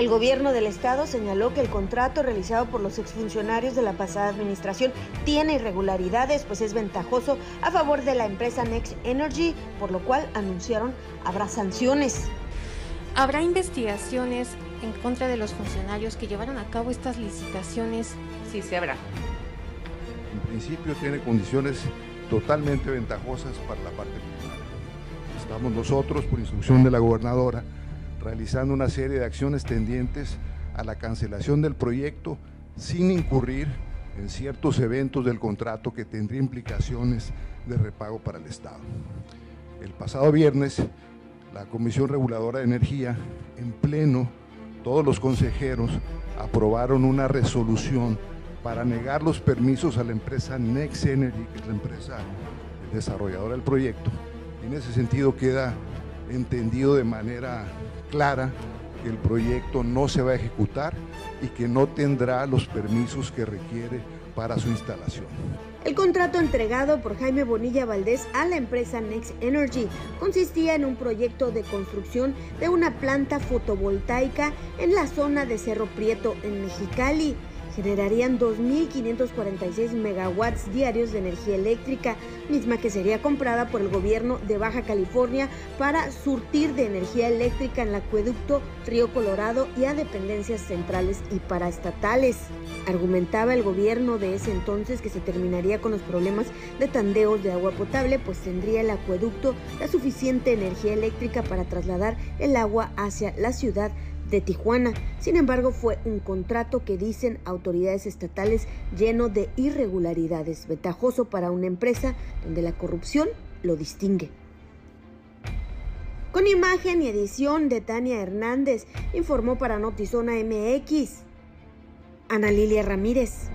El gobierno del estado señaló que el contrato realizado por los exfuncionarios de la pasada administración tiene irregularidades, pues es ventajoso a favor de la empresa Next Energy, por lo cual anunciaron habrá sanciones. Habrá investigaciones en contra de los funcionarios que llevaron a cabo estas licitaciones. Sí, se habrá. En principio tiene condiciones totalmente ventajosas para la parte privada. Estamos nosotros, por instrucción de la gobernadora, realizando una serie de acciones tendientes a la cancelación del proyecto sin incurrir en ciertos eventos del contrato que tendría implicaciones de repago para el Estado. El pasado viernes, la Comisión Reguladora de Energía, en pleno, todos los consejeros aprobaron una resolución para negar los permisos a la empresa Next Energy, que es la empresa desarrolladora del proyecto. En ese sentido queda entendido de manera clara que el proyecto no se va a ejecutar y que no tendrá los permisos que requiere para su instalación. El contrato entregado por Jaime Bonilla Valdés a la empresa Next Energy consistía en un proyecto de construcción de una planta fotovoltaica en la zona de Cerro Prieto, en Mexicali generarían 2.546 megawatts diarios de energía eléctrica, misma que sería comprada por el gobierno de Baja California para surtir de energía eléctrica en el acueducto Río Colorado y a dependencias centrales y paraestatales. Argumentaba el gobierno de ese entonces que se terminaría con los problemas de tandeos de agua potable, pues tendría el acueducto la suficiente energía eléctrica para trasladar el agua hacia la ciudad de Tijuana. Sin embargo, fue un contrato que dicen autoridades estatales lleno de irregularidades, ventajoso para una empresa donde la corrupción lo distingue. Con imagen y edición de Tania Hernández, informó para Notizona MX. Ana Lilia Ramírez.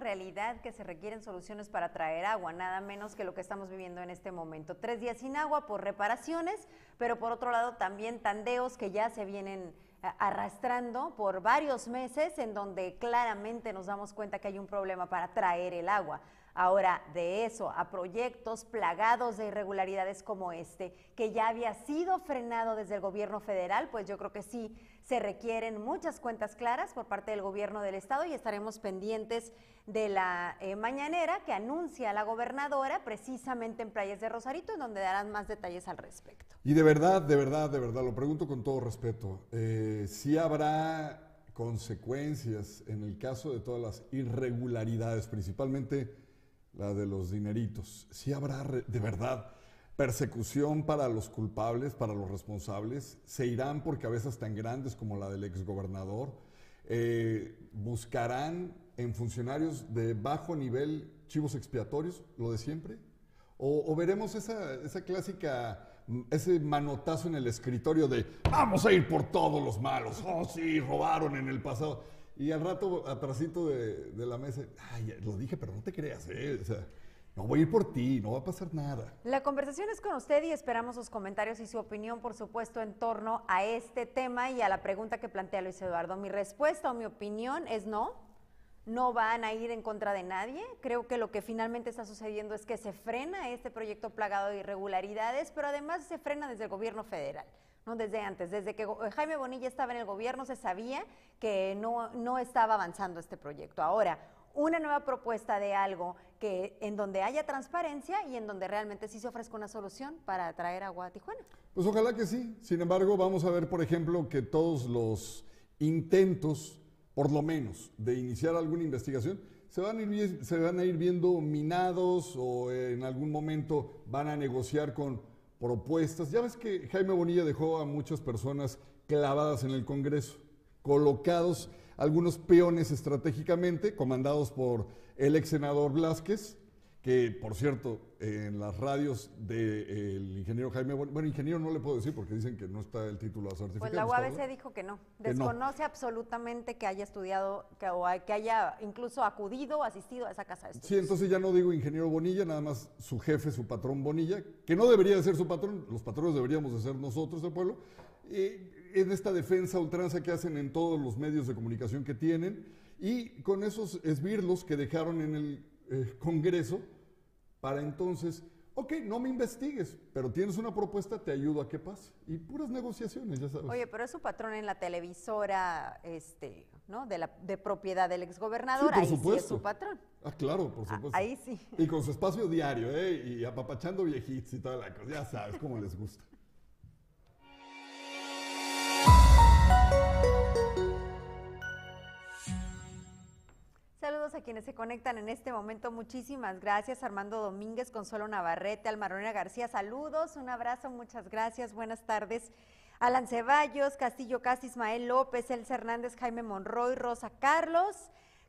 Realidad que se requieren soluciones para traer agua, nada menos que lo que estamos viviendo en este momento. Tres días sin agua por reparaciones, pero por otro lado también tandeos que ya se vienen eh, arrastrando por varios meses en donde claramente nos damos cuenta que hay un problema para traer el agua. Ahora, de eso a proyectos plagados de irregularidades como este, que ya había sido frenado desde el gobierno federal, pues yo creo que sí se requieren muchas cuentas claras por parte del gobierno del estado y estaremos pendientes de la eh, mañanera que anuncia la gobernadora precisamente en Playas de Rosarito, en donde darán más detalles al respecto. Y de verdad, de verdad, de verdad, lo pregunto con todo respeto, eh, si habrá consecuencias en el caso de todas las irregularidades, principalmente la de los dineritos, si habrá de verdad persecución para los culpables, para los responsables, se irán por cabezas tan grandes como la del exgobernador, eh, buscarán en funcionarios de bajo nivel chivos expiatorios, lo de siempre, o, veremos esa, esa clásica ese manotazo en el escritorio de vamos a ir por todos los malos, oh sí, robaron en el pasado. Y al rato, atrásito de, de la mesa, ay, lo dije, pero no te creas, ¿eh? O sea, no voy a ir por ti, no va a pasar nada. La conversación es con usted y esperamos sus comentarios y su opinión, por supuesto, en torno a este tema y a la pregunta que plantea Luis Eduardo. Mi respuesta o mi opinión es no. No van a ir en contra de nadie. Creo que lo que finalmente está sucediendo es que se frena este proyecto plagado de irregularidades, pero además se frena desde el gobierno federal. Desde antes, desde que Jaime Bonilla estaba en el gobierno se sabía que no, no estaba avanzando este proyecto. Ahora, una nueva propuesta de algo que en donde haya transparencia y en donde realmente sí se ofrezca una solución para traer agua a Tijuana. Pues ojalá que sí. Sin embargo, vamos a ver, por ejemplo, que todos los intentos, por lo menos, de iniciar alguna investigación, se van a ir viendo minados o en algún momento van a negociar con propuestas. Ya ves que Jaime Bonilla dejó a muchas personas clavadas en el Congreso, colocados algunos peones estratégicamente, comandados por el ex senador Blasquez, que por cierto, en las radios del ingeniero Jaime bueno, ingeniero no le puedo decir porque dicen que no está el título certificado. Pues la UABC dijo que no, desconoce absolutamente que haya estudiado, que, o que haya incluso acudido o asistido a esa casa de estudios. Sí, entonces ya no digo ingeniero Bonilla, nada más su jefe, su patrón Bonilla, que no debería de ser su patrón, los patrones deberíamos de ser nosotros, el pueblo, en esta defensa ultranza que hacen en todos los medios de comunicación que tienen y con esos esbirlos que dejaron en el eh, Congreso para entonces, ok, no me investigues, pero tienes una propuesta, te ayudo a que pase. Y puras negociaciones, ya sabes. Oye, pero es su patrón en la televisora, este, ¿no? De, la, de propiedad del exgobernador, Sí, por ahí sí supuesto. es su patrón. Ah, claro, por Ah, supuesto. ahí sí. Y con su espacio diario, ¿eh? Y apapachando viejitos y toda la cosa. Ya sabes cómo les gusta. A quienes se conectan en este momento. Muchísimas gracias. Armando Domínguez, Consuelo Navarrete, Almarona García. Saludos, un abrazo, muchas gracias. Buenas tardes. Alan Ceballos, Castillo Casi, Ismael López, Elsa Hernández, Jaime Monroy, Rosa Carlos,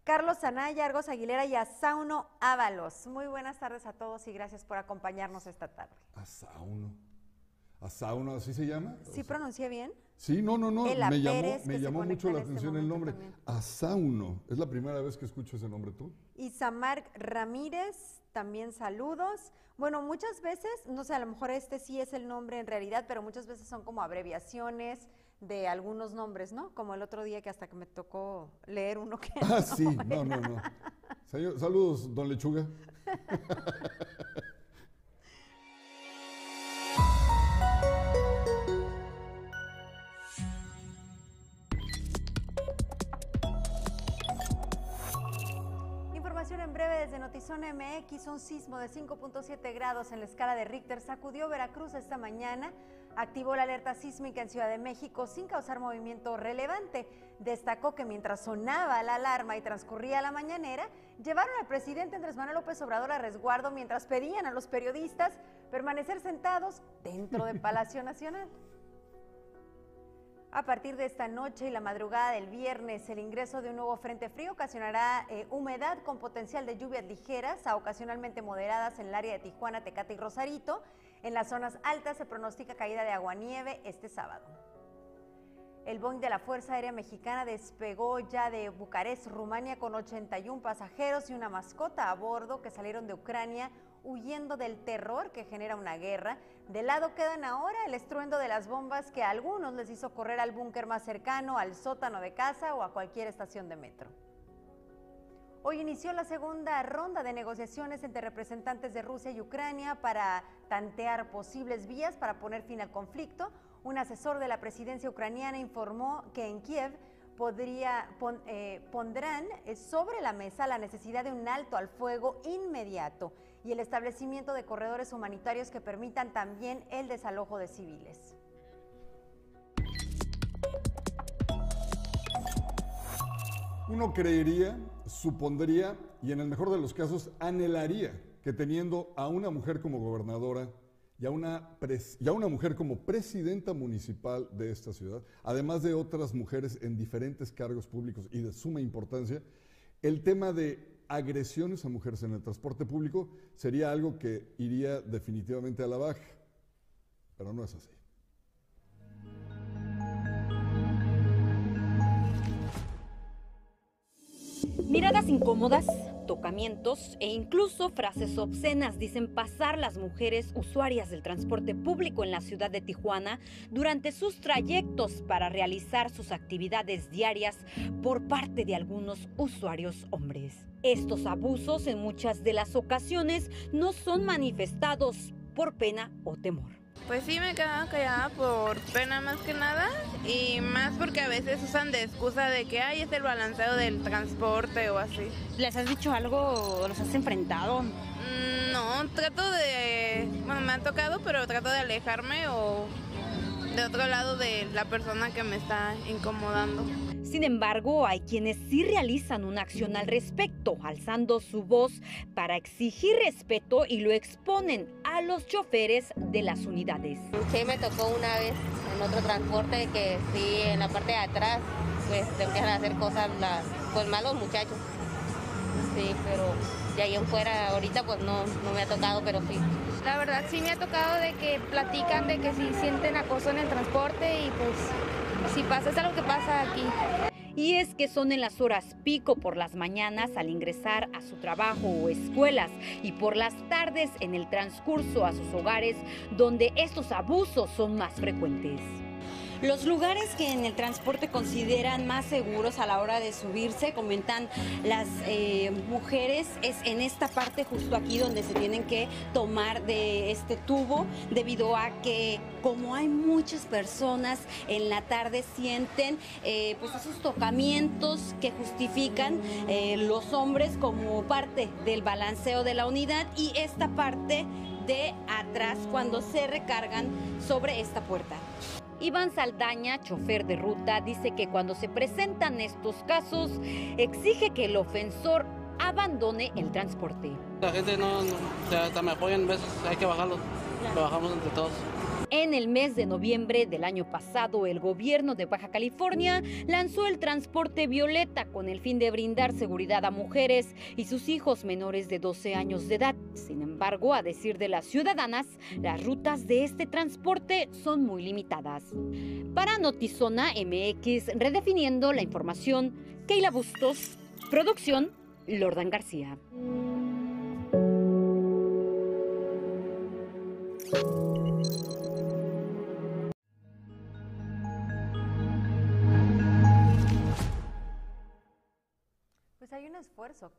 Carlos Anaya, Argos Aguilera y Asauno Ábalos. Muy buenas tardes a todos y gracias por acompañarnos esta tarde. Asauno. Asauno, ¿así se llama? ¿Sí pronuncié bien? Sí, no, no, no. Ela me llamó, Pérez, me llamó mucho la este atención el nombre. también. Asauno. Es la primera vez que escucho ese nombre tú. Y Ramírez, también saludos. Bueno, muchas veces, no sé, a lo mejor este sí es el nombre en realidad, pero muchas veces son como abreviaciones de algunos nombres, ¿no? Como el otro día que hasta que me tocó leer uno que Ah, no sí, no, no, no. Saludos, don Lechuga. Notizón MX. Un sismo de 5.7 grados en la escala de Richter sacudió Veracruz esta mañana. Activó la alerta sísmica en Ciudad de México sin causar movimiento relevante. Destacó que mientras sonaba la alarma y transcurría la mañanera, llevaron al presidente Andrés Manuel López Obrador a resguardo mientras pedían a los periodistas permanecer sentados dentro del Palacio Nacional. A partir de esta noche y la madrugada del viernes, el ingreso de un nuevo frente frío ocasionará eh, humedad con potencial de lluvias ligeras a ocasionalmente moderadas en el área de Tijuana, Tecate y Rosarito. En las zonas altas se pronostica caída de aguanieve este sábado. El Boeing de la Fuerza Aérea Mexicana despegó ya de Bucarest, Rumania, con 81 pasajeros y una mascota a bordo que salieron de Ucrania huyendo del terror que genera una guerra. De lado quedan ahora el estruendo de las bombas que a algunos les hizo correr al búnker más cercano, al sótano de casa o a cualquier estación de metro. Hoy inició la segunda ronda de negociaciones entre representantes de Rusia y Ucrania para tantear posibles vías para poner fin al conflicto. Un asesor de la presidencia ucraniana informó que en Kiev podría, eh, pondrán sobre la mesa la necesidad de un alto al fuego inmediato y el establecimiento de corredores humanitarios que permitan también el desalojo de civiles. Uno creería, supondría y en el mejor de los casos anhelaría que teniendo a una mujer como gobernadora y a una, y a una mujer como presidenta municipal de esta ciudad, además de otras mujeres en diferentes cargos públicos y de suma importancia, el tema de agresiones a mujeres en el transporte público sería algo que iría definitivamente a la baja. Pero no es así. Miradas incómodas, tocamientos e incluso frases obscenas dicen pasar las mujeres usuarias del transporte público en la ciudad de Tijuana durante sus trayectos para realizar sus actividades diarias por parte de algunos usuarios hombres. Estos abusos en muchas de las ocasiones no son manifestados por pena o temor. Pues sí, me quedaba callada por pena más que nada y más porque a veces usan de excusa de que ay es el balanceo del transporte o así. ¿Les has dicho algo o los has enfrentado? Mm, No, trato de, bueno, me ha tocado, pero trato de alejarme o de otro lado de la persona que me está incomodando. Sin embargo, hay quienes sí realizan una acción al respecto, alzando su voz para exigir respeto y lo exponen a los choferes de las unidades. Sí, me tocó una vez en otro transporte que sí, en la parte de atrás, pues te empiezan a hacer cosas las, pues malos muchachos. Sí, pero de ahí en fuera, ahorita pues no, no me ha tocado, pero sí. La verdad sí me ha tocado de que platican de que si sienten acoso en el transporte y pues si pasa es algo que pasa aquí. Y es que son en las horas pico por las mañanas al ingresar a su trabajo o escuelas y por las tardes en el transcurso a sus hogares donde estos abusos son más frecuentes. Los lugares que en el transporte consideran más seguros a la hora de subirse, comentan las eh, mujeres, es en esta parte justo aquí donde se tienen que tomar de este tubo, debido a que como hay muchas personas en la tarde sienten eh, pues esos tocamientos que justifican eh, los hombres como parte del balanceo de la unidad y esta parte de atrás cuando se recargan sobre esta puerta. Iván Saldaña, chofer de ruta, dice que cuando se presentan estos casos, exige que el ofensor abandone el transporte. La gente no, no me apoyan, veces hay que bajarlo, lo bajamos entre todos. En el mes de noviembre del año pasado, el gobierno de Baja California lanzó el transporte violeta con el fin de brindar seguridad a mujeres y sus hijos menores de 12 años de edad. Sin embargo, a decir de las ciudadanas, las rutas de este transporte son muy limitadas. Para Notizona MX, redefiniendo la información, Keila Bustos, producción, Lordan García.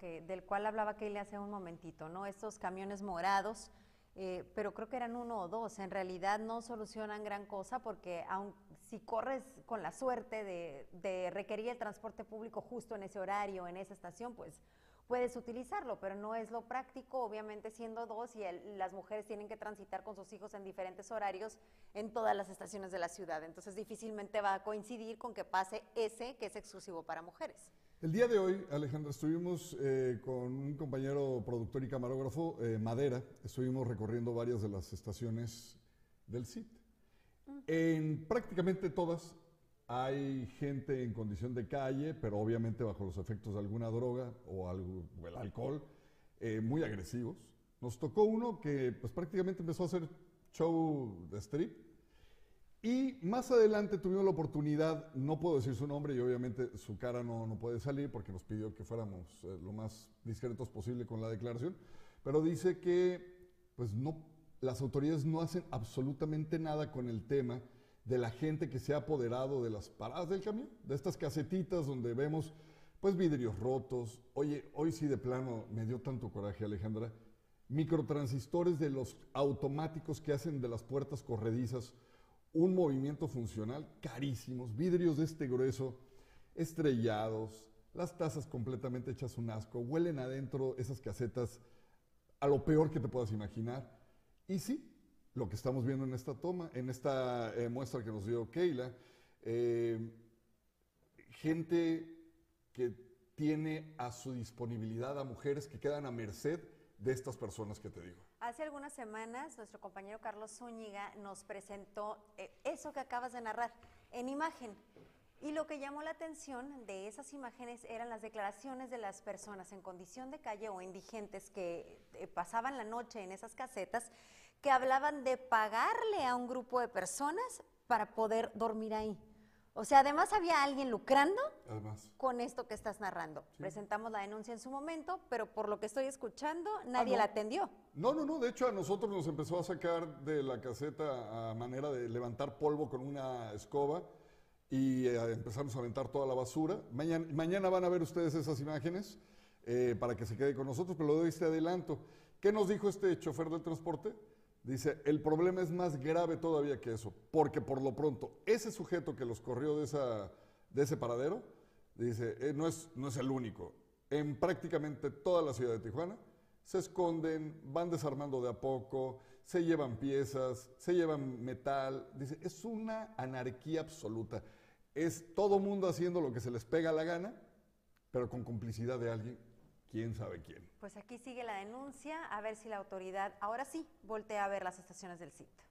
Del cual hablaba Keila hace un momentito, ¿no? Estos camiones morados, eh, pero creo que eran uno o dos. En realidad no solucionan gran cosa porque aun, si corres con la suerte de, requerir el transporte público justo en ese horario, en esa estación, pues puedes utilizarlo, pero no es lo práctico, obviamente siendo dos y las mujeres tienen que transitar con sus hijos en diferentes horarios en todas las estaciones de la ciudad. Entonces difícilmente va a coincidir con que pase ese que es exclusivo para mujeres. El día de hoy, Alejandra, estuvimos eh, con un compañero productor y camarógrafo, eh, Madera, estuvimos recorriendo varias de las estaciones del CIT. En prácticamente todas hay gente en condición de calle, pero obviamente bajo los efectos de alguna droga o, algo, o el alcohol, eh, muy agresivos. Nos tocó uno que pues, prácticamente empezó a hacer show de strip. Y más adelante tuvimos la oportunidad, no puedo decir su nombre y obviamente su cara no, no puede salir porque nos pidió que fuéramos eh, lo más discretos posible con la declaración, pero dice que pues no, las autoridades no hacen absolutamente nada con el tema de la gente que se ha apoderado de las paradas del camión, de estas casetitas donde vemos pues vidrios rotos. Oye, hoy sí de plano me dio tanto coraje Alejandra, microtransistores de los automáticos que hacen de las puertas corredizas un movimiento funcional carísimos, vidrios de este grueso, estrellados, las tazas completamente hechas un asco, huelen adentro esas casetas a lo peor que te puedas imaginar. Y sí, lo que estamos viendo en esta toma, en esta eh, muestra que nos dio Keila, eh, gente que tiene a su disponibilidad a mujeres que quedan a merced de estas personas que te digo. Hace algunas semanas nuestro compañero Carlos Zúñiga nos presentó eh, eso que acabas de narrar en imagen. Y lo que llamó la atención de esas imágenes eran las declaraciones de las personas en condición de calle o indigentes que eh, pasaban la noche en esas casetas, que hablaban de pagarle a un grupo de personas para poder dormir ahí. O sea, además había alguien lucrando Además. con esto que estás narrando. Presentamos la denuncia en su momento, pero por lo que estoy escuchando, nadie no. la atendió. No, no, no. De hecho, a nosotros nos empezó a sacar de la caseta a manera de levantar polvo con una escoba y eh, empezamos a aventar toda la basura. Mañana, mañana van a ver ustedes esas imágenes eh, para que se quede con nosotros, pero lo doy este adelanto. ¿Qué nos dijo este chofer del transporte? Dice, el problema es más grave todavía que eso, porque por lo pronto, ese sujeto que los corrió de, esa, de ese paradero, dice, eh, no, es, no es el único. En prácticamente toda la ciudad de Tijuana se esconden, van desarmando de a poco, se llevan piezas, se llevan metal. Dice, es una anarquía absoluta. Es todo mundo haciendo lo que se les pega la gana, pero con complicidad de alguien, quién sabe quién. Pues aquí sigue la denuncia, a ver si la autoridad ahora sí voltea a ver las estaciones del sitio.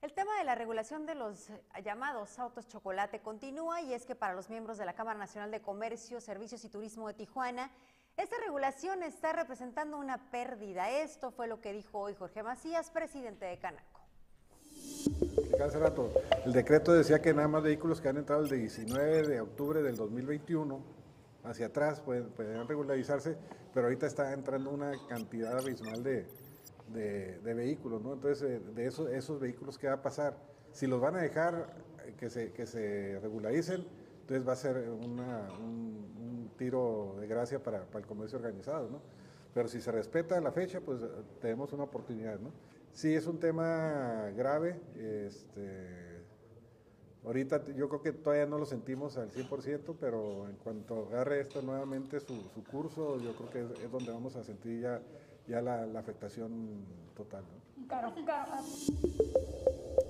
El tema de la regulación de los llamados autos chocolate continúa y es que para los miembros de la Cámara Nacional de Comercio, Servicios y Turismo de Tijuana, esta regulación está representando una pérdida. Esto fue lo que dijo hoy Jorge Macías, presidente de Canaco. explicaba hace rato, el decreto decía que nada más vehículos que han entrado el 19 de octubre del 2021 hacia atrás pueden, regularizarse, pero ahorita está entrando una cantidad abismal de, de, vehículos, ¿no? Entonces, eh, de esos, esos vehículos, ¿qué va a pasar? Si los van a dejar eh, que se, que se regularicen, entonces va a ser una, un, un, tiro de gracia para, para, el comercio organizado, ¿no? Pero si se respeta la fecha, pues tenemos una oportunidad, ¿no? Sí, es un tema grave, este, ahorita yo creo que todavía no lo sentimos al 100%, pero en cuanto agarre esto nuevamente su, su curso, yo creo que es, es, donde vamos a sentir ya, ya la, la afectación total, ¿no? Claro, claro.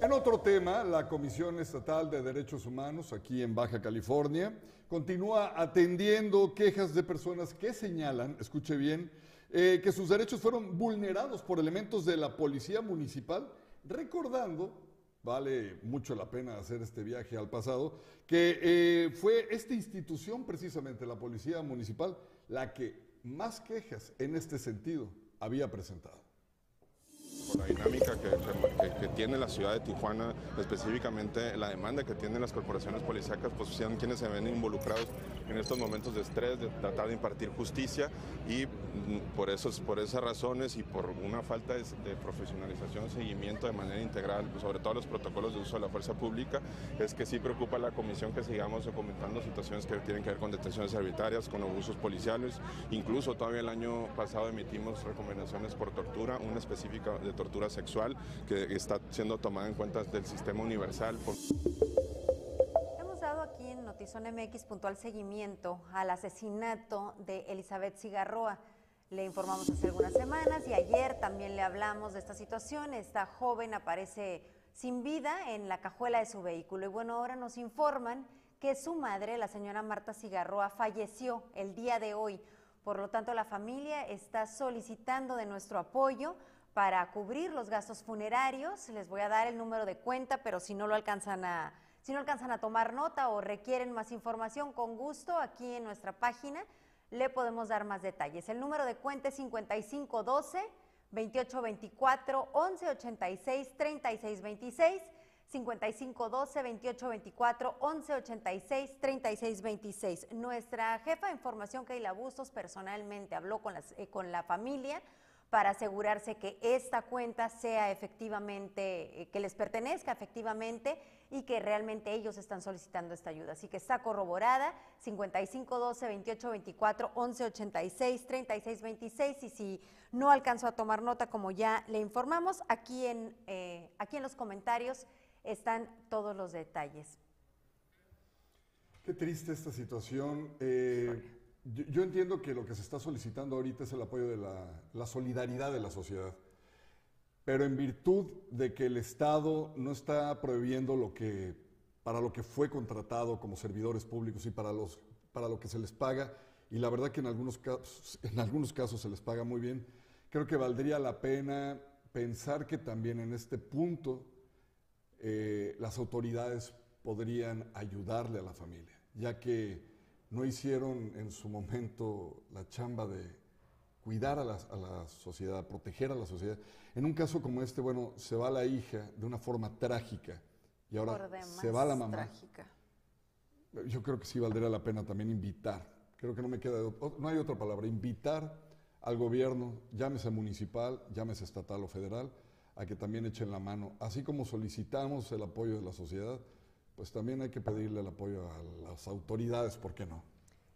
En otro tema, la Comisión Estatal de Derechos Humanos aquí en Baja California continúa atendiendo quejas de personas que señalan, escuche bien, eh, que sus derechos fueron vulnerados por elementos de la Policía Municipal, recordando, vale mucho la pena hacer este viaje al pasado, que eh, fue esta institución, precisamente la Policía Municipal, la que más quejas en este sentido había presentado la dinámica que, tiene la ciudad de Tijuana, específicamente la demanda que tienen las corporaciones policíacas, pues sean quienes se ven involucrados en estos momentos de estrés, de tratar de impartir justicia y por, esos, por esas razones y por una falta de, de profesionalización, seguimiento de manera integral, sobre todo los protocolos de uso de la fuerza pública, es que sí preocupa a la comisión que sigamos documentando situaciones que tienen que ver con detenciones arbitrarias, con abusos policiales, incluso todavía el año pasado emitimos recomendaciones por tortura, una específica de tortura sexual que está siendo tomada en cuenta del sistema universal. Por... Dado aquí en Notizón MX puntual seguimiento al asesinato de Elizabeth Cigarroa. Le informamos hace algunas semanas y ayer también le hablamos de esta situación. Esta joven aparece sin vida en la cajuela de su vehículo y bueno, ahora nos informan que su madre, la señora Marta Cigarroa, falleció el día de hoy. Por lo tanto, la familia está solicitando de nuestro apoyo para cubrir los gastos funerarios. Les voy a dar el número de cuenta, pero si no lo alcanzan a, si no alcanzan a tomar nota o requieren más información, con gusto aquí en nuestra página le podemos dar más detalles. El número de cuenta es 5512 2824 1186 3626 5512 2824 1186 3626. Nuestra jefa de información, Keila Bustos, personalmente habló con, las, eh, con la familia para asegurarse que esta cuenta sea efectivamente, eh, que les pertenezca efectivamente y que realmente ellos están solicitando esta ayuda. Así que está corroborada 5512 2824 1186 3626 y si no alcanzó a tomar nota como ya le informamos, aquí en, eh, aquí en los comentarios están todos los detalles. Qué triste esta situación. Eh, yo, entiendo que lo que se está solicitando ahorita es el apoyo de la, la, solidaridad de la sociedad, pero en virtud de que el Estado no está prohibiendo lo que, para lo que fue contratado como servidores públicos y para, los, para lo que se les paga, y la verdad que en algunos, casos, en algunos casos se les paga muy bien, creo que valdría la pena pensar que también en este punto eh, las autoridades podrían ayudarle a la familia, ya que no hicieron en su momento la chamba de cuidar a la, a la, sociedad, proteger a la sociedad. En un caso como este, bueno, se va la hija de una forma trágica y ahora se va la mamá. Trágica. Yo creo que sí valdría la pena también invitar, creo que no me queda, no hay otra palabra, invitar al gobierno, llámese municipal, llámese estatal o federal, a que también echen la mano. Así como solicitamos el apoyo de la sociedad, pues también hay que pedirle el apoyo a las autoridades, ¿por qué no?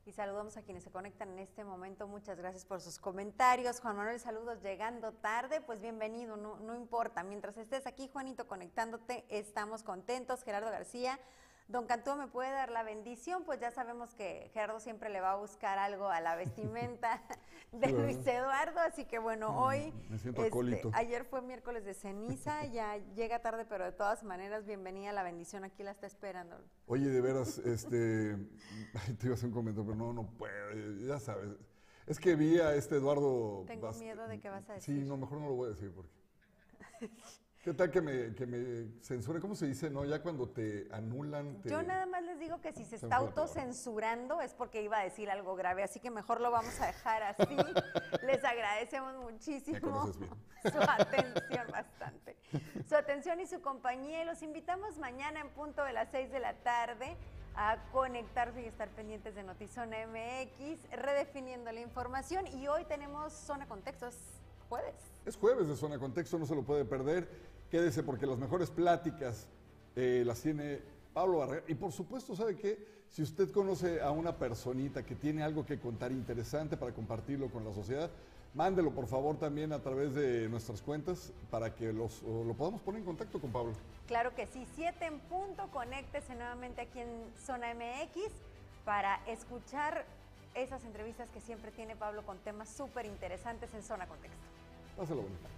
Y saludamos a quienes se conectan en este momento. Muchas gracias por sus comentarios. Juan Manuel, saludos llegando tarde. Pues bienvenido, no, no importa. Mientras estés aquí, Juanito, conectándote, estamos contentos. Gerardo García, Don Cantú me puede dar la bendición, pues ya sabemos que Gerardo siempre le va a buscar algo a la vestimenta de Luis Eduardo, así que bueno, hoy, este, ayer fue miércoles de ceniza, ya llega tarde, pero de todas maneras, bienvenida a la bendición, aquí la está esperando. Oye, de veras, este, te iba a hacer un comentario, pero no, no puedo, ya sabes. Es que vi a este Eduardo... Tengo miedo de que vas a decir. Sí, no, mejor no lo voy a decir porque... ¿Qué tal que me, que me censure? ¿Cómo se dice? No, ya cuando te anulan. Te... Yo nada más les digo que si se, se está autocensurando es porque iba a decir algo grave, así que mejor lo vamos a dejar así. les agradecemos muchísimo su atención bastante. Su atención y su compañía. Y los invitamos mañana en punto de las 6 de la tarde a conectarse y estar pendientes de Notizona MX, redefiniendo la información. Y hoy tenemos Zona Contextos jueves. Es jueves de Zona Contexto, no se lo puede perder. Quédese porque las mejores pláticas eh, las tiene Pablo Barrera. Y por supuesto, ¿sabe qué? Si usted conoce a una personita que tiene algo que contar interesante para compartirlo con la sociedad, mándelo por favor también a través de nuestras cuentas para que los, lo podamos poner en contacto con Pablo. Claro que sí, 7 en punto, conéctese nuevamente aquí en Zona MX para escuchar esas entrevistas que siempre tiene Pablo con temas súper interesantes en Zona Contexto. Pásalo bonito.